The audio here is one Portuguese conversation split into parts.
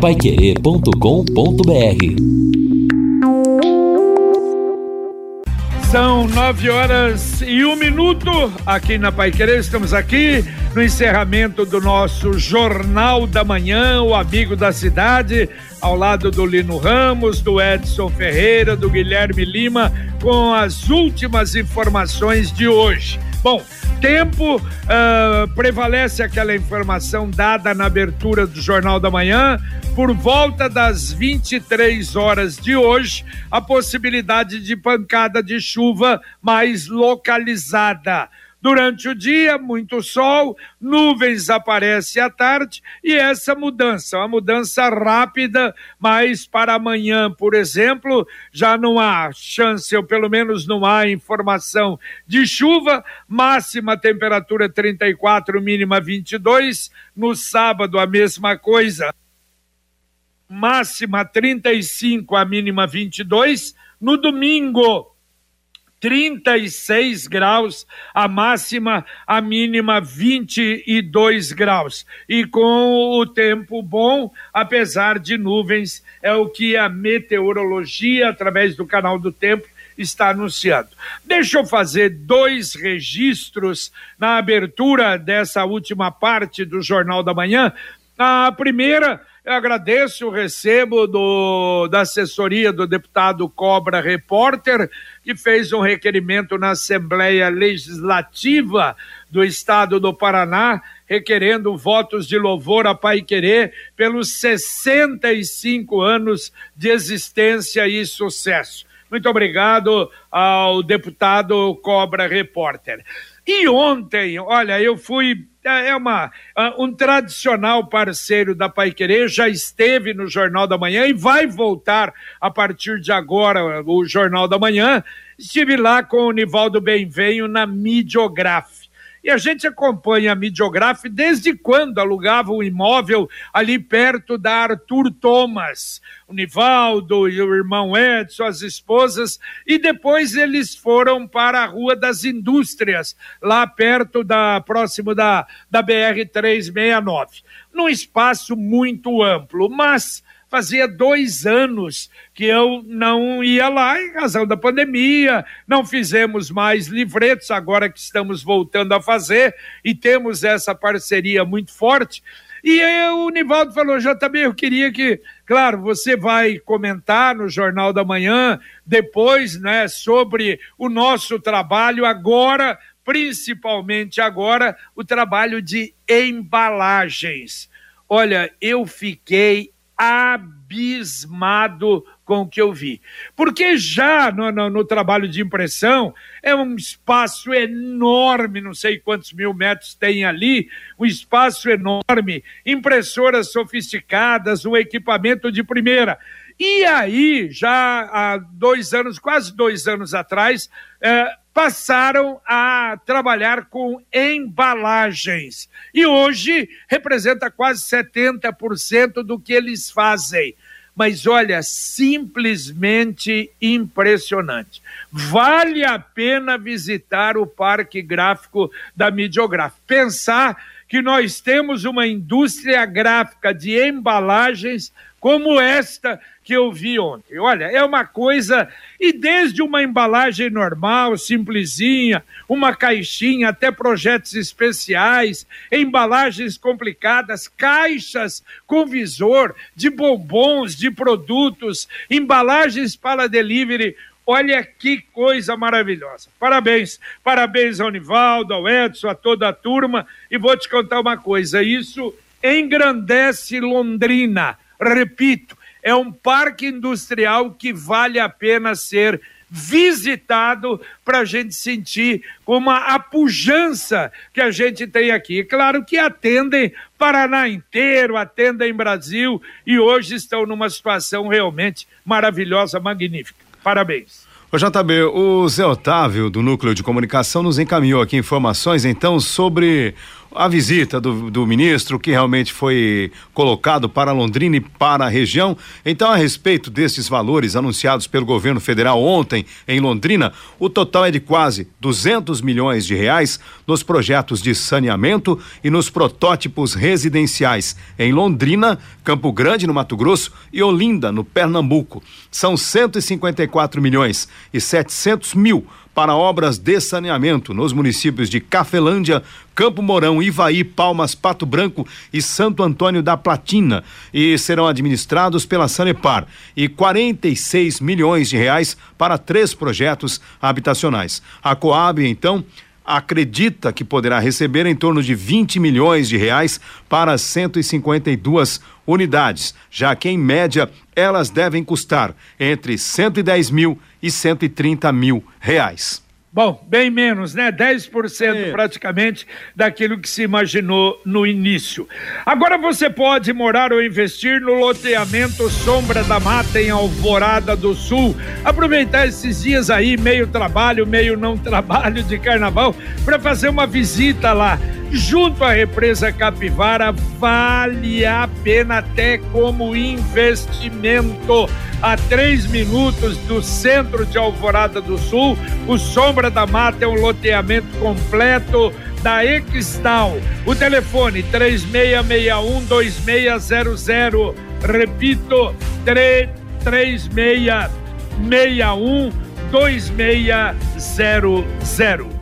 paiquerê.com.br São nove horas e um minuto aqui na Pai Querer. Estamos aqui no encerramento do nosso Jornal da Manhã, o Amigo da Cidade, ao lado do Lino Ramos, do Edson Ferreira, do Guilherme Lima, com as últimas informações de hoje. Bom, tempo, uh, prevalece aquela informação dada na abertura do Jornal da Manhã. Por volta das 23 horas de hoje, a possibilidade de pancada de chuva mais localizada. Durante o dia, muito sol, nuvens aparecem à tarde e essa mudança, uma mudança rápida, mas para amanhã, por exemplo, já não há chance, ou pelo menos não há informação de chuva. Máxima temperatura 34, mínima 22. No sábado, a mesma coisa. Máxima 35, a mínima 22. No domingo, 36 graus, a máxima, a mínima 22 graus. E com o tempo bom, apesar de nuvens, é o que a meteorologia, através do canal do tempo, está anunciando. Deixa eu fazer dois registros na abertura dessa última parte do Jornal da Manhã. A primeira eu agradeço o recebo do, da assessoria do deputado Cobra Repórter, que fez um requerimento na Assembleia Legislativa do Estado do Paraná, requerendo votos de louvor a Pai Querer pelos 65 anos de existência e sucesso. Muito obrigado ao deputado Cobra Repórter. E ontem, olha, eu fui é, é uma, um tradicional parceiro da Pai Querer, já esteve no Jornal da Manhã e vai voltar a partir de agora o Jornal da Manhã. Estive lá com o Nivaldo Benvenho na Midiograf. E a gente acompanha a Midiograf desde quando alugava um imóvel ali perto da Arthur Thomas. O Nivaldo e o irmão Edson, as esposas, e depois eles foram para a Rua das Indústrias, lá perto da, próximo da, da BR-369. Num espaço muito amplo, mas Fazia dois anos que eu não ia lá em razão da pandemia, não fizemos mais livretos, agora que estamos voltando a fazer e temos essa parceria muito forte. E aí, o Nivaldo falou: já também eu queria que, claro, você vai comentar no Jornal da Manhã, depois, né, sobre o nosso trabalho agora, principalmente agora, o trabalho de embalagens. Olha, eu fiquei abismado com o que eu vi. Porque já no, no, no, trabalho de impressão é um espaço enorme, não sei quantos mil metros tem ali, um espaço enorme, impressoras sofisticadas, um equipamento de primeira. E aí, já há dois anos, quase dois anos atrás, é, passaram a trabalhar com embalagens. E hoje representa quase 70% do que eles fazem. Mas olha, simplesmente impressionante. Vale a pena visitar o Parque Gráfico da Midiograf. Pensar que nós temos uma indústria gráfica de embalagens como esta que eu vi ontem. Olha, é uma coisa, e desde uma embalagem normal, simplesinha, uma caixinha, até projetos especiais, embalagens complicadas, caixas com visor de bombons, de produtos, embalagens para delivery. Olha que coisa maravilhosa. Parabéns. Parabéns ao Nivaldo, ao Edson, a toda a turma. E vou te contar uma coisa: isso engrandece Londrina. Repito, é um parque industrial que vale a pena ser visitado para a gente sentir como a pujança que a gente tem aqui. Claro que atendem Paraná inteiro, atendem Brasil e hoje estão numa situação realmente maravilhosa, magnífica. Parabéns. Ô JB, o Zé Otávio, do Núcleo de Comunicação, nos encaminhou aqui informações, então, sobre a visita do, do ministro que realmente foi colocado para Londrina e para a região. Então, a respeito desses valores anunciados pelo governo federal ontem em Londrina, o total é de quase 200 milhões de reais nos projetos de saneamento e nos protótipos residenciais em Londrina, Campo Grande, no Mato Grosso e Olinda, no Pernambuco. São 154 milhões e 700 mil para obras de saneamento nos municípios de Cafelândia, Campo Mourão, Ivaí, Palmas, Pato Branco e Santo Antônio da Platina e serão administrados pela Sanepar e 46 milhões de reais para três projetos habitacionais. A Coab, então, acredita que poderá receber em torno de 20 milhões de reais para 152 unidades, já que em média elas devem custar entre 110 mil e 130 mil reais. Bom, bem menos, né? 10% é. praticamente daquilo que se imaginou no início. Agora você pode morar ou investir no loteamento Sombra da Mata em Alvorada do Sul. Aproveitar esses dias aí, meio trabalho, meio não trabalho de carnaval, para fazer uma visita lá junto à represa Capivara vale a pena até como investimento. A três minutos do centro de Alvorada do Sul, o Sombra da Mata é um loteamento completo da Extal. O telefone 36612600. Repito, 3661 2600.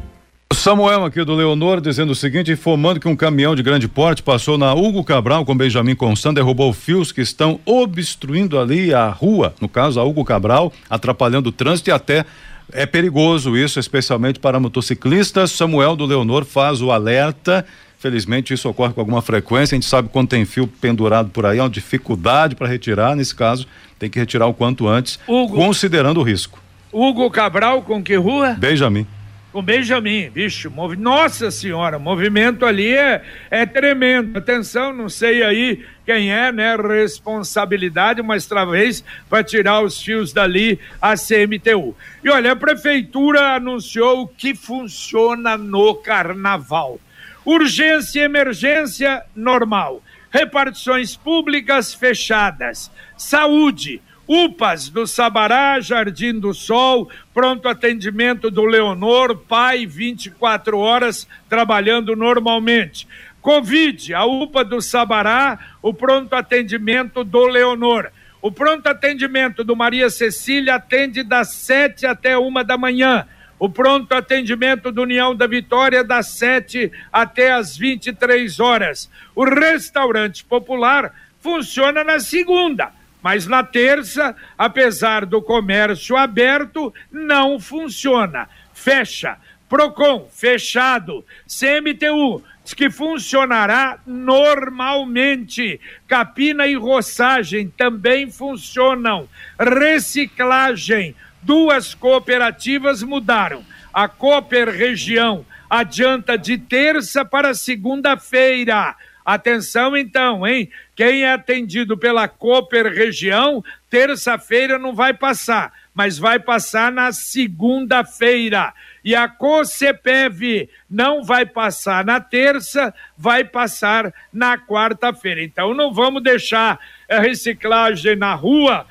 Samuel aqui do Leonor dizendo o seguinte, informando que um caminhão de grande porte passou na Hugo Cabral com Benjamin Constant, derrubou fios que estão obstruindo ali a rua, no caso a Hugo Cabral, atrapalhando o trânsito e até é perigoso isso, especialmente para motociclistas. Samuel do Leonor faz o alerta. Felizmente isso ocorre com alguma frequência. A gente sabe quando tem fio pendurado por aí, é uma dificuldade para retirar. Nesse caso, tem que retirar o quanto antes, Hugo, considerando o risco. Hugo Cabral com que rua? Benjamin com Benjamin, bicho, nossa senhora, movimento ali é, é tremendo. Atenção, não sei aí quem é, né? Responsabilidade, mas talvez para tirar os fios dali a CMTU. E olha, a prefeitura anunciou que funciona no carnaval. Urgência e emergência normal. Repartições públicas fechadas. Saúde UPAs do Sabará, Jardim do Sol, pronto atendimento do Leonor, pai 24 horas trabalhando normalmente. Covid, a UPA do Sabará, o pronto atendimento do Leonor. O pronto atendimento do Maria Cecília atende das 7 até uma da manhã. O pronto atendimento do União da Vitória das 7 até as 23 horas. O restaurante popular funciona na segunda mas na terça, apesar do comércio aberto, não funciona. Fecha. Procon, fechado. CMTU, diz que funcionará normalmente. Capina e roçagem também funcionam. Reciclagem, duas cooperativas mudaram. A Cooper Região adianta de terça para segunda-feira. Atenção então, hein? Quem é atendido pela Cooper Região, terça-feira não vai passar, mas vai passar na segunda-feira. E a COCEPEV não vai passar na terça, vai passar na quarta-feira. Então não vamos deixar a reciclagem na rua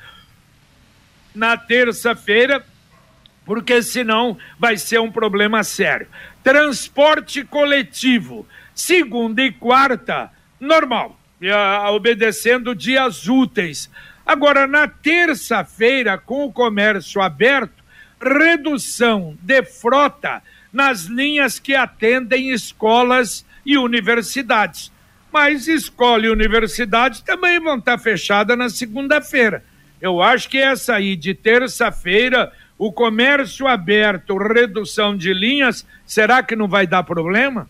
na terça-feira, porque senão vai ser um problema sério. Transporte coletivo segunda e quarta, normal, obedecendo dias úteis. Agora, na terça-feira, com o comércio aberto, redução de frota nas linhas que atendem escolas e universidades. Mas escola e universidade também vão estar fechadas na segunda-feira. Eu acho que essa aí de terça-feira, o comércio aberto, redução de linhas, será que não vai dar problema?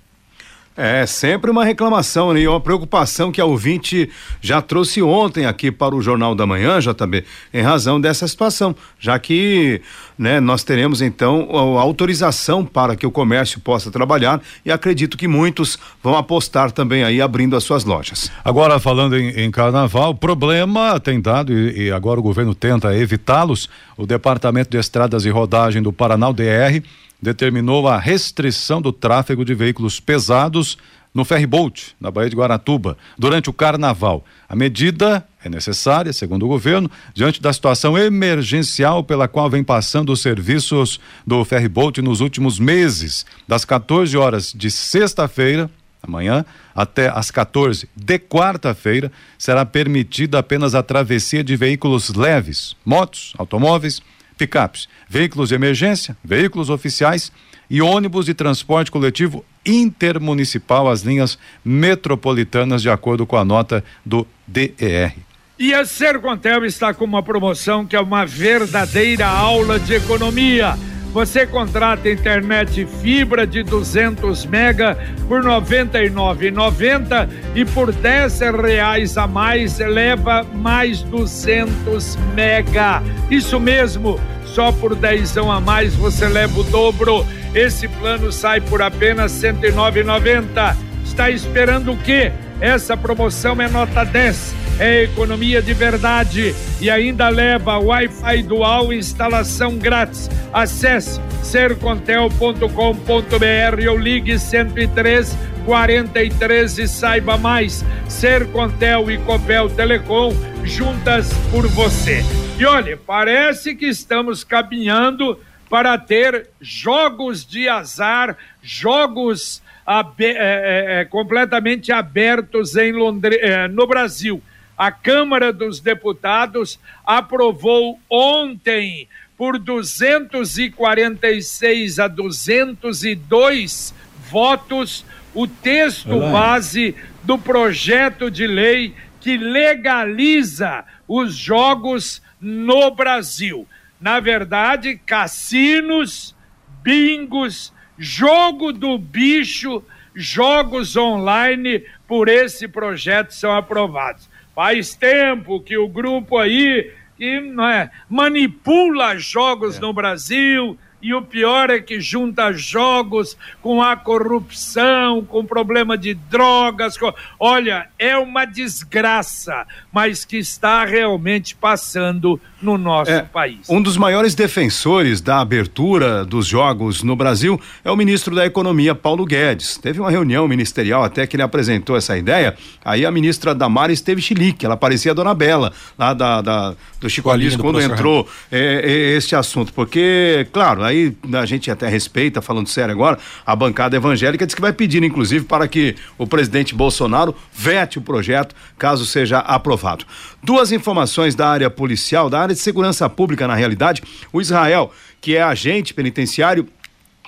É sempre uma reclamação né? e uma preocupação que a ouvinte já trouxe ontem aqui para o Jornal da Manhã, JB, em razão dessa situação, já que né, nós teremos então a autorização para que o comércio possa trabalhar e acredito que muitos vão apostar também aí abrindo as suas lojas. Agora falando em, em carnaval, problema tem dado e, e agora o governo tenta evitá-los. O Departamento de Estradas e Rodagem do Paraná, o DR, determinou a restrição do tráfego de veículos pesados no ferryboat, na Baía de Guaratuba, durante o carnaval. A medida é necessária, segundo o governo, diante da situação emergencial pela qual vem passando os serviços do ferryboat nos últimos meses, das 14 horas de sexta-feira, amanhã, até às 14 de quarta-feira, será permitida apenas a travessia de veículos leves, motos, automóveis, picapes, veículos de emergência, veículos oficiais e ônibus de transporte coletivo intermunicipal às linhas metropolitanas, de acordo com a nota do DER. E a Sercontel está com uma promoção que é uma verdadeira aula de economia. Você contrata internet fibra de 200 mega por R$ 99,90 e por R$ reais a mais leva mais 200 mega. Isso mesmo, só por dezão a mais você leva o dobro. Esse plano sai por apenas R$ 109,90. Está esperando o quê? Essa promoção é nota 10 é economia de verdade e ainda leva Wi-Fi dual instalação grátis. Acesse sercontel.com.br ou ligue 103 43 e saiba mais. Sercontel e Copel Telecom juntas por você. E olha, parece que estamos caminhando para ter jogos de azar, jogos é, é, é, completamente abertos em Londres, é, no Brasil a Câmara dos Deputados aprovou ontem por 246 a 202 votos o texto base do projeto de lei que legaliza os jogos no Brasil. Na verdade, cassinos, bingos, jogo do bicho, jogos online por esse projeto são aprovados. Faz tempo que o grupo aí que é, manipula jogos é. no Brasil, e o pior é que junta jogos com a corrupção, com problema de drogas. Com... Olha, é uma desgraça, mas que está realmente passando no nosso é, país. Um dos maiores defensores da abertura dos jogos no Brasil é o ministro da Economia, Paulo Guedes. Teve uma reunião ministerial até que ele apresentou essa ideia. Aí a ministra Damares teve chilique, ela parecia a dona Bela, lá da, da do Chico Anísio, quando entrou é, é, este assunto. Porque, claro, aí a gente até respeita, falando sério agora, a bancada evangélica diz que vai pedir, inclusive, para que o presidente Bolsonaro vete o projeto, caso seja aprovado. Duas informações da área policial, da área de segurança pública, na realidade, o Israel, que é agente penitenciário,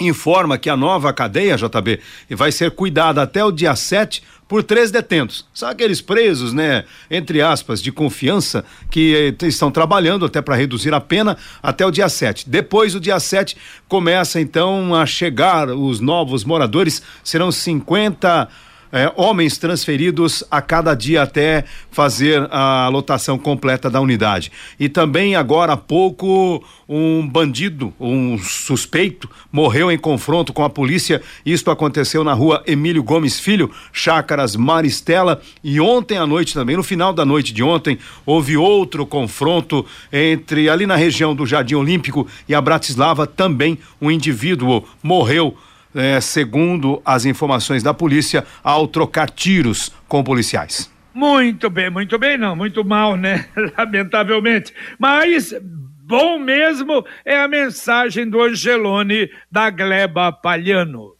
informa que a nova cadeia, JB, vai ser cuidada até o dia 7 por três detentos. São aqueles presos, né, entre aspas, de confiança, que eh, estão trabalhando até para reduzir a pena até o dia 7. Depois do dia 7, começa então a chegar os novos moradores, serão 50 é, homens transferidos a cada dia até fazer a lotação completa da unidade. E também agora há pouco um bandido, um suspeito, morreu em confronto com a polícia. Isto aconteceu na rua Emílio Gomes Filho, Chácaras Maristela. E ontem à noite também, no final da noite de ontem, houve outro confronto entre ali na região do Jardim Olímpico e a Bratislava. Também um indivíduo morreu é, segundo as informações da polícia, ao trocar tiros com policiais. Muito bem, muito bem, não, muito mal, né? Lamentavelmente. Mas bom mesmo é a mensagem do Angelone da Gleba Palhano.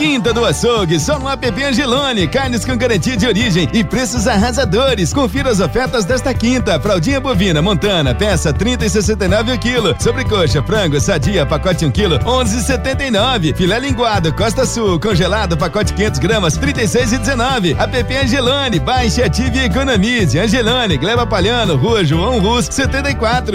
Quinta do Açougue, só no app Angelone. Carnes com garantia de origem e preços arrasadores. Confira as ofertas desta quinta. Fraldinha bovina montana, peça 30 e 69 o quilo. Sobrecoxa, frango, sadia, pacote 1 quilo, 11,79. Filé linguado, Costa Sul, congelado, pacote 500 gramas, 36 e 19. App Angelone, baixe, ative e economize. Angelone, Gleba Palhano, Rua João Rus, 74.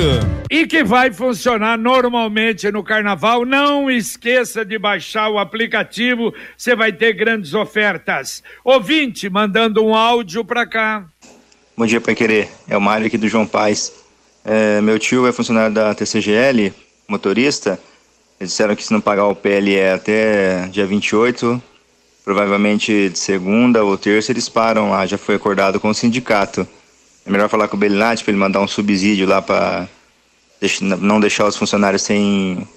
E que vai funcionar normalmente no carnaval. Não esqueça de baixar o aplicativo você vai ter grandes ofertas. Ouvinte, mandando um áudio para cá. Bom dia, Pai Querer. É o Mário aqui do João Paz. É, meu tio é funcionário da TCGL, motorista. Eles disseram que se não pagar o PLE até dia 28, provavelmente de segunda ou terça eles param lá. Já foi acordado com o sindicato. É melhor falar com o Belinati para ele mandar um subsídio lá para não deixar os funcionários sem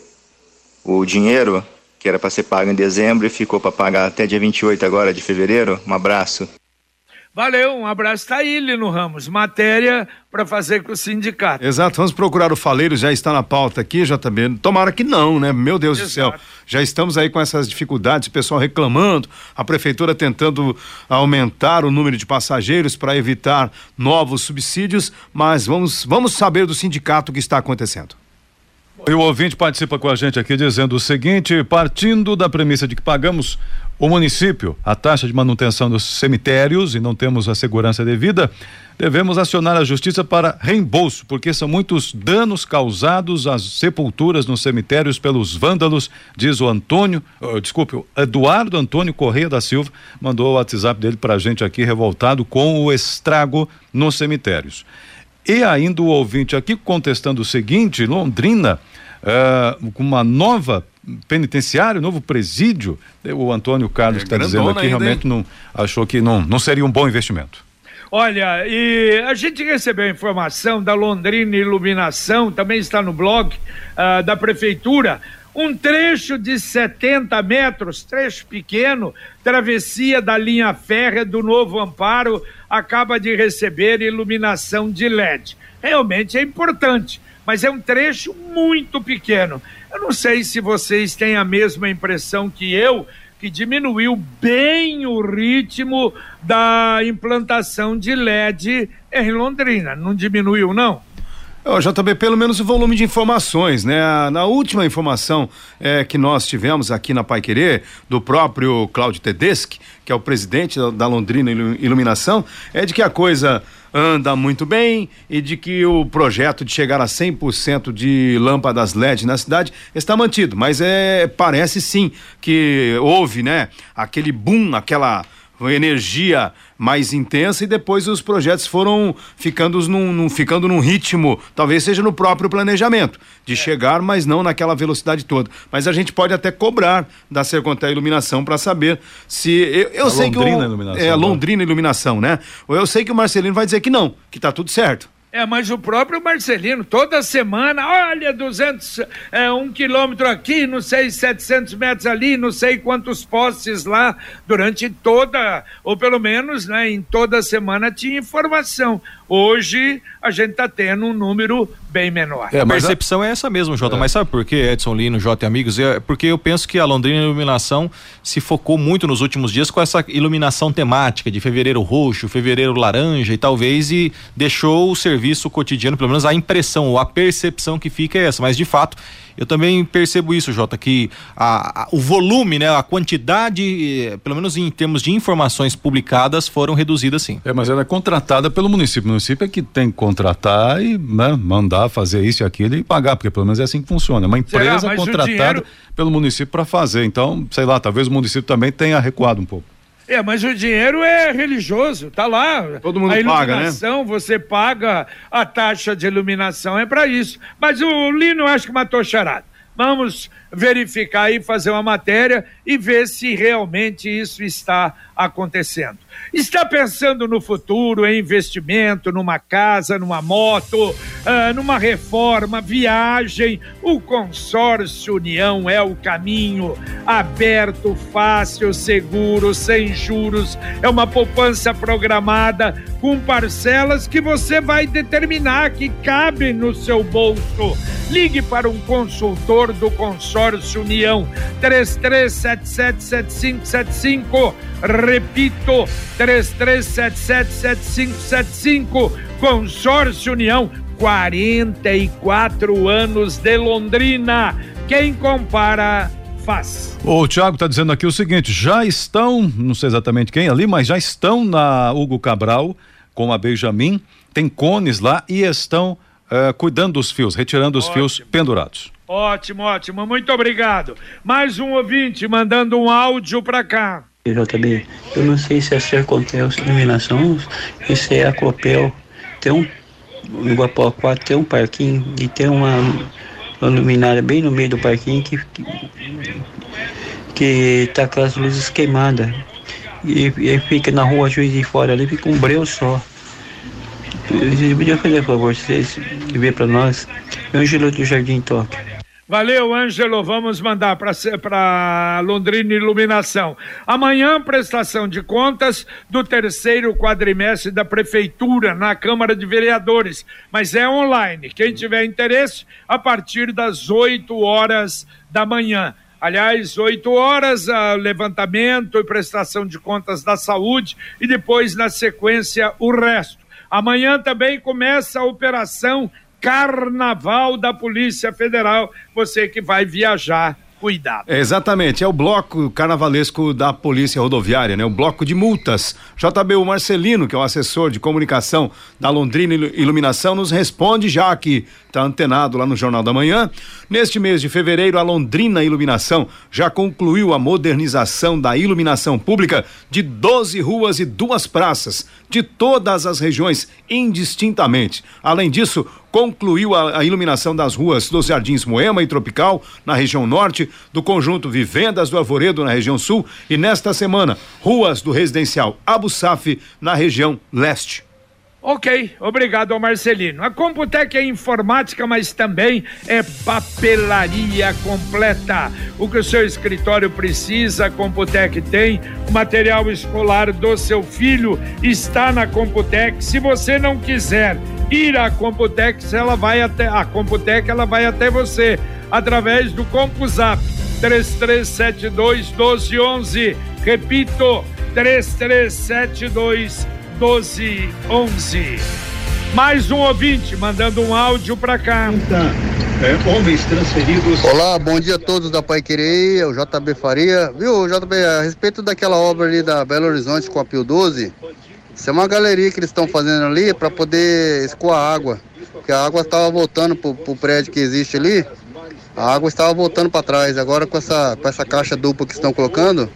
o dinheiro que era para ser pago em dezembro e ficou para pagar até dia 28 agora de fevereiro. Um abraço. Valeu, um abraço. Está aí, Lino Ramos. Matéria para fazer com o sindicato. Exato, vamos procurar o faleiro, já está na pauta aqui, já também. Tomara que não, né? Meu Deus Exato. do céu. Já estamos aí com essas dificuldades, o pessoal reclamando, a prefeitura tentando aumentar o número de passageiros para evitar novos subsídios, mas vamos, vamos saber do sindicato o que está acontecendo. E o ouvinte participa com a gente aqui dizendo o seguinte: partindo da premissa de que pagamos o município a taxa de manutenção dos cemitérios e não temos a segurança devida, devemos acionar a justiça para reembolso, porque são muitos danos causados às sepulturas nos cemitérios pelos vândalos, diz o Antônio, uh, desculpe, o Eduardo Antônio Correia da Silva, mandou o WhatsApp dele para a gente aqui revoltado com o estrago nos cemitérios. E ainda o ouvinte aqui contestando o seguinte: Londrina, uh, com uma nova penitenciário, novo presídio, o Antônio Carlos é, está dizendo aqui, ainda, realmente não achou que não, não seria um bom investimento. Olha, e a gente recebeu informação da Londrina Iluminação, também está no blog uh, da Prefeitura, um trecho de 70 metros, trecho pequeno, travessia da linha férrea do Novo Amparo, acaba de receber iluminação de LED. Realmente é importante, mas é um trecho muito pequeno. Eu não sei se vocês têm a mesma impressão que eu, que diminuiu bem o ritmo da implantação de LED em Londrina. Não diminuiu, não? Também pelo menos o volume de informações, né? Na última informação é, que nós tivemos aqui na Pai Querer, do próprio Cláudio Tedeschi, que é o presidente da, da Londrina Iluminação, é de que a coisa anda muito bem e de que o projeto de chegar a 100% de lâmpadas LED na cidade está mantido, mas é parece sim que houve, né, aquele boom, aquela energia mais intensa e depois os projetos foram ficando num, num, ficando num ritmo, talvez seja no próprio planejamento, de é. chegar, mas não naquela velocidade toda. Mas a gente pode até cobrar da Sercontel Iluminação para saber se. Eu, eu sei Londrina que. O, Iluminação, é, a Londrina Iluminação, né? Eu sei que o Marcelino vai dizer que não, que tá tudo certo. É, mas o próprio Marcelino, toda semana, olha, 200, é, um quilômetro aqui, não sei, 700 metros ali, não sei quantos postes lá, durante toda, ou pelo menos, né, em toda semana tinha informação. Hoje a gente está tendo um número bem menor. É, a percepção a... é essa mesmo, Jota. É. Mas sabe por quê, Edson Lino, Jota e amigos? É porque eu penso que a Londrina Iluminação se focou muito nos últimos dias com essa iluminação temática de fevereiro roxo, fevereiro laranja e talvez e deixou o serviço cotidiano, pelo menos a impressão ou a percepção que fica é essa. Mas de fato eu também percebo isso, Jota, que a, a, o volume, né, a quantidade, eh, pelo menos em termos de informações publicadas, foram reduzidas sim. É, mas ela é contratada pelo município. O município é que tem que contratar e né, mandar fazer isso e aquilo e pagar, porque pelo menos é assim que funciona. Uma empresa contratada dinheiro... pelo município para fazer. Então, sei lá, talvez o município também tenha recuado um pouco. É, mas o dinheiro é religioso, tá lá. Todo mundo paga, né? Você paga a taxa de iluminação, é para isso. Mas o Lino acho que matou charada. Vamos verificar e fazer uma matéria e ver se realmente isso está acontecendo. Está pensando no futuro, em investimento, numa casa, numa moto, uh, numa reforma, viagem? O Consórcio União é o caminho. Aberto, fácil, seguro, sem juros. É uma poupança programada com parcelas que você vai determinar que cabem no seu bolso. Ligue para um consultor do Consórcio União 33777575. Repito, 33777575. Consórcio União, 44 anos de Londrina. Quem compara faz. O Thiago está dizendo aqui o seguinte: já estão, não sei exatamente quem ali, mas já estão na Hugo Cabral com a Benjamin, tem cones lá e estão uh, cuidando dos fios, retirando os ótimo. fios pendurados. Ótimo, ótimo, muito obrigado. Mais um ouvinte mandando um áudio para cá. JB, eu não sei se é Sercontel Iluminação, se é a Copel. Tem um, no Guapoquá tem um parquinho e tem uma, uma luminária bem no meio do parquinho que, que, que tá com as luzes queimadas. E, e fica na rua Juiz de Fora ali, fica um breu só. Você podia fazer, por favor, vocês ver para nós. Ângelo do Jardim Tóquio. Valeu, Ângelo. Vamos mandar para Londrina Iluminação. Amanhã, prestação de contas do terceiro quadrimestre da Prefeitura na Câmara de Vereadores. Mas é online. Quem tiver interesse, a partir das 8 horas da manhã. Aliás, 8 horas, levantamento e prestação de contas da saúde e depois, na sequência, o resto. Amanhã também começa a operação Carnaval da Polícia Federal. Você que vai viajar cuidado. exatamente, é o bloco carnavalesco da Polícia Rodoviária, né? O bloco de multas. JB o Marcelino, que é o assessor de comunicação da Londrina Iluminação, nos responde já que está antenado lá no Jornal da Manhã. Neste mês de fevereiro, a Londrina Iluminação já concluiu a modernização da iluminação pública de 12 ruas e duas praças de todas as regiões, indistintamente. Além disso, concluiu a, a, iluminação das ruas dos Jardins Moema e Tropical, na região norte, do conjunto Vivendas do Arvoredo, na região sul, e nesta semana, ruas do residencial Abu Saf, na região leste. Ok, obrigado ao Marcelino. A Computec é informática, mas também é papelaria completa. O que o seu escritório precisa, a Computec tem. O material escolar do seu filho está na Computec. Se você não quiser ir à Computex, ela vai até a Computec, ela vai até você através do CompuZap 3372 1211. Repito, 3372 1211. Mais um ouvinte mandando um áudio para cá. É, homens transferidos. Olá, bom dia a todos da Pai Querer, é o JB Faria. Viu, JB, a respeito daquela obra ali da Belo Horizonte com a Pio 12, isso é uma galeria que eles estão fazendo ali para poder escoar água. Porque a água estava voltando pro, pro prédio que existe ali, a água estava voltando para trás. Agora com essa, com essa caixa dupla que estão colocando,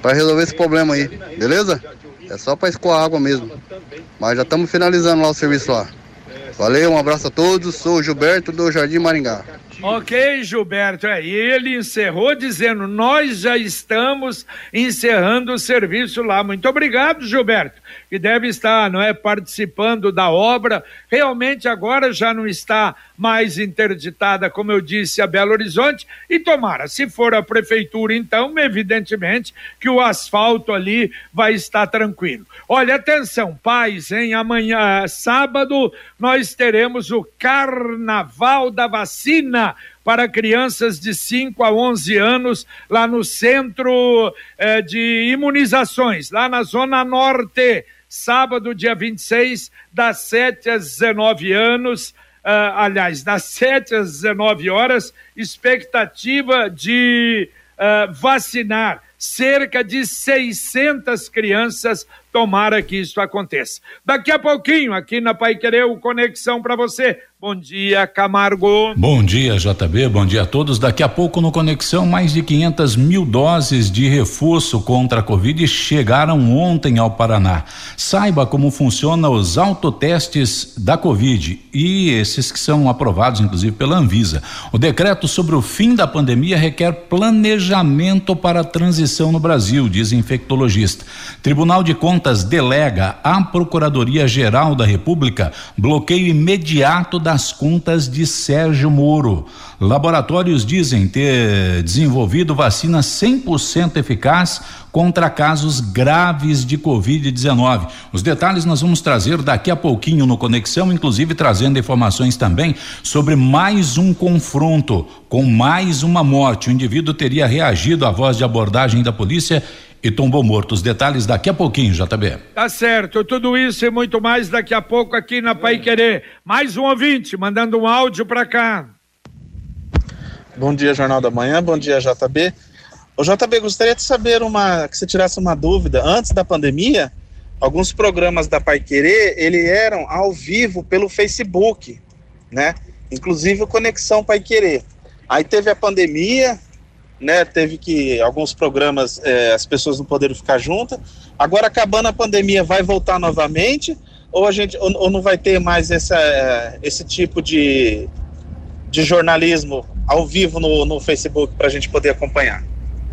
para resolver esse problema aí, beleza? É só para escoar água mesmo. Mas já estamos finalizando lá o serviço lá. Valeu, um abraço a todos. Sou o Gilberto do Jardim Maringá. Ok, Gilberto. É, ele encerrou dizendo: Nós já estamos encerrando o serviço lá. Muito obrigado, Gilberto que deve estar, não é, participando da obra, realmente agora já não está mais interditada, como eu disse, a Belo Horizonte, e tomara, se for a prefeitura, então, evidentemente que o asfalto ali vai estar tranquilo. Olha, atenção, pais, em amanhã, sábado, nós teremos o Carnaval da Vacina para crianças de 5 a 11 anos, lá no centro eh, de imunizações, lá na Zona Norte. Sábado, dia 26, das 7 às 19 anos, uh, aliás, das 7 às 19 horas, expectativa de uh, vacinar cerca de 600 crianças Tomara que isso aconteça. Daqui a pouquinho, aqui na Pai Querer, Conexão para você. Bom dia, Camargo. Bom dia, JB. Bom dia a todos. Daqui a pouco no Conexão, mais de 500 mil doses de reforço contra a Covid chegaram ontem ao Paraná. Saiba como funcionam os autotestes da Covid e esses que são aprovados, inclusive, pela Anvisa. O decreto sobre o fim da pandemia requer planejamento para a transição no Brasil, diz infectologista. Tribunal de Contas Contas delega à Procuradoria-Geral da República bloqueio imediato das contas de Sérgio Moro. Laboratórios dizem ter desenvolvido vacina 100% eficaz contra casos graves de Covid-19. Os detalhes nós vamos trazer daqui a pouquinho no Conexão, inclusive trazendo informações também sobre mais um confronto com mais uma morte. O indivíduo teria reagido à voz de abordagem da polícia e tombou morto. Os detalhes daqui a pouquinho, JB. Tá certo, tudo isso e muito mais daqui a pouco aqui na Pai Querer. Mais um ouvinte mandando um áudio para cá. Bom dia, Jornal da Manhã, bom dia, JB. O JB, gostaria de saber uma, que você tirasse uma dúvida. Antes da pandemia, alguns programas da Pai Querer, ele eram ao vivo pelo Facebook, né? Inclusive o Conexão Pai Querer. Aí teve a pandemia, né? Teve que alguns programas é, as pessoas não poderam ficar juntas. Agora acabando a pandemia, vai voltar novamente ou a gente ou, ou não vai ter mais essa, é, esse tipo de, de jornalismo ao vivo no, no Facebook para a gente poder acompanhar?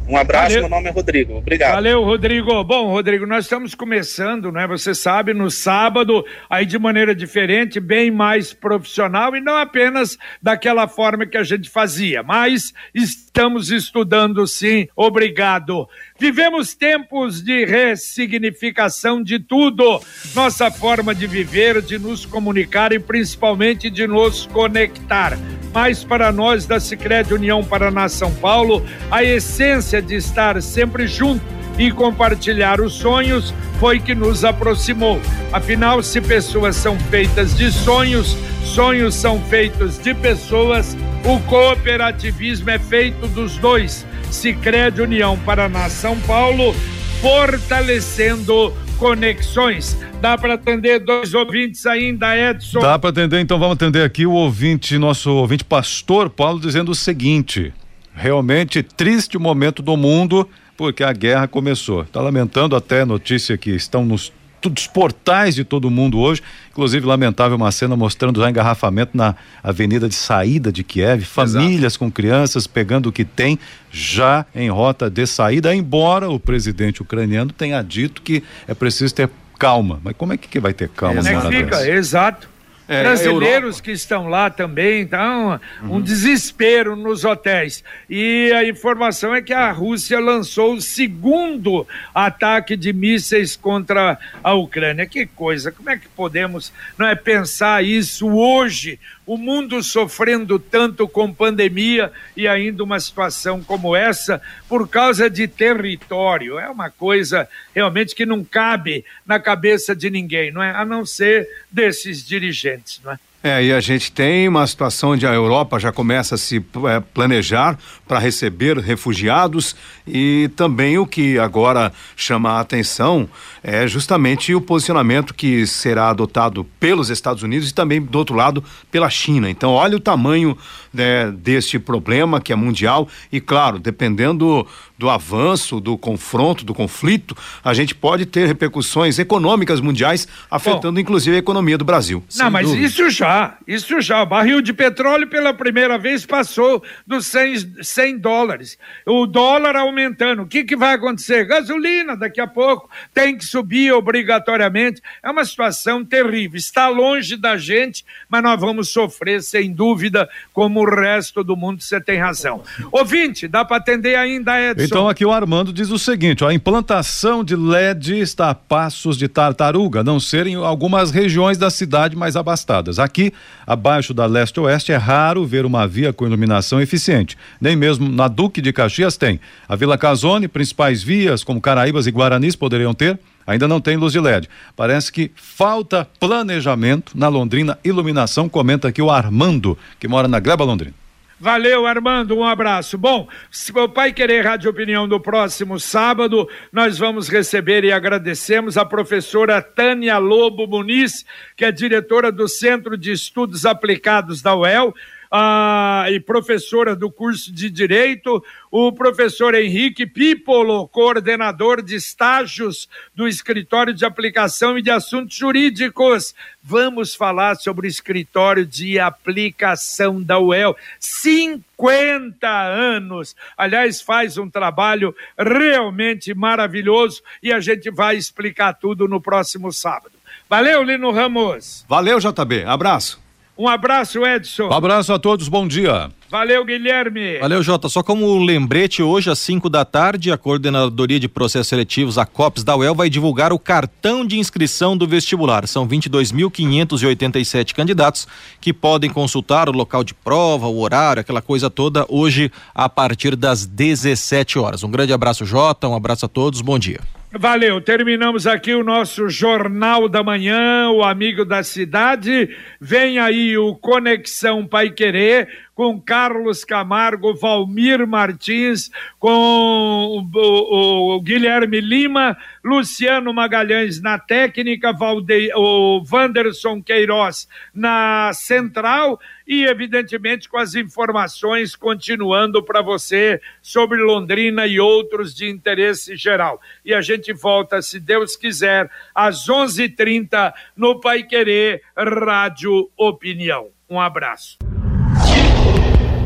Um abraço, Valeu. meu nome é Rodrigo. Obrigado. Valeu, Rodrigo. Bom, Rodrigo, nós estamos começando, né? Você sabe, no sábado, aí de maneira diferente, bem mais profissional e não apenas daquela forma que a gente fazia, mas estamos estudando sim. Obrigado. Vivemos tempos de ressignificação de tudo. Nossa forma de viver, de nos comunicar e principalmente de nos conectar. Mas para nós da Sicredi União Paraná São Paulo, a essência de estar sempre junto e compartilhar os sonhos foi que nos aproximou. Afinal, se pessoas são feitas de sonhos, sonhos são feitos de pessoas, o cooperativismo é feito dos dois. Sicredi União Paraná São Paulo, fortalecendo conexões. Dá para atender dois ouvintes ainda, Edson? Dá para atender, então vamos atender aqui o ouvinte, nosso ouvinte pastor Paulo, dizendo o seguinte: realmente triste momento do mundo, porque a guerra começou. Está lamentando até a notícia que estão nos dos portais de todo mundo hoje, inclusive lamentável uma cena mostrando já engarrafamento na avenida de saída de Kiev, famílias com crianças pegando o que tem já em rota de saída, embora o presidente ucraniano tenha dito que é preciso ter calma. Mas como é que vai ter calma? É dessa? Exato. É, Brasileiros que estão lá também, então, um desespero nos hotéis. E a informação é que a Rússia lançou o segundo ataque de mísseis contra a Ucrânia. Que coisa, como é que podemos não é, pensar isso hoje? O mundo sofrendo tanto com pandemia e ainda uma situação como essa por causa de território. É uma coisa realmente que não cabe na cabeça de ninguém, não é? A não ser desses dirigentes, não é? É, e a gente tem uma situação onde a Europa já começa a se é, planejar para receber refugiados e também o que agora chama a atenção é justamente o posicionamento que será adotado pelos Estados Unidos e também do outro lado pela China. Então, olha o tamanho né, deste problema que é mundial e, claro, dependendo do avanço, do confronto, do conflito, a gente pode ter repercussões econômicas mundiais afetando inclusive a economia do Brasil. Não, mas isso já, isso já. O barril de petróleo pela primeira vez passou dos 100, 100 dólares. O dólar aumentando. O que, que vai acontecer? Gasolina, daqui a pouco, tem que subir obrigatoriamente. É uma situação terrível. Está longe da gente, mas nós vamos sofrer, sem dúvida, como o resto do mundo. Você tem razão. Ouvinte, dá para atender ainda, Edson? Então aqui o Armando diz o seguinte: ó, a implantação de LED está a passos de tartaruga, não ser em algumas regiões da cidade mais abastadas. Aqui, abaixo da leste-oeste, é raro ver uma via com iluminação eficiente. Nem mesmo na Duque de Caxias tem. A Vila Casone, principais vias como Caraíbas e Guaranis poderiam ter. Ainda não tem luz de LED. Parece que falta planejamento na Londrina. Iluminação, comenta aqui o Armando, que mora na Gleba Londrina. Valeu, Armando, um abraço. Bom, se o Pai Querer Rádio Opinião no próximo sábado, nós vamos receber e agradecemos a professora Tânia Lobo Muniz, que é diretora do Centro de Estudos Aplicados da UEL, ah, e professora do curso de Direito, o professor Henrique Pipolo, coordenador de estágios do Escritório de Aplicação e de Assuntos Jurídicos. Vamos falar sobre o Escritório de Aplicação da UEL. 50 anos. Aliás, faz um trabalho realmente maravilhoso e a gente vai explicar tudo no próximo sábado. Valeu, Lino Ramos. Valeu, JB. Abraço. Um abraço, Edson. Um abraço a todos, bom dia. Valeu, Guilherme. Valeu, Jota. Só como lembrete, hoje às 5 da tarde, a Coordenadoria de Processos Seletivos, a COPS da UEL, vai divulgar o cartão de inscrição do vestibular. São 22.587 candidatos que podem consultar o local de prova, o horário, aquela coisa toda, hoje a partir das 17 horas. Um grande abraço, Jota. Um abraço a todos. Bom dia. Valeu, terminamos aqui o nosso Jornal da Manhã, o Amigo da Cidade. Vem aí o Conexão Pai Querer com Carlos Camargo, Valmir Martins, com o, o, o Guilherme Lima, Luciano Magalhães na técnica, Valde, o Wanderson Queiroz na central e, evidentemente, com as informações continuando para você sobre Londrina e outros de interesse geral. E a gente volta, se Deus quiser, às 11:30 no Pai Querer Rádio Opinião. Um abraço.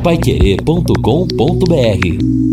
Paiquerê.com.br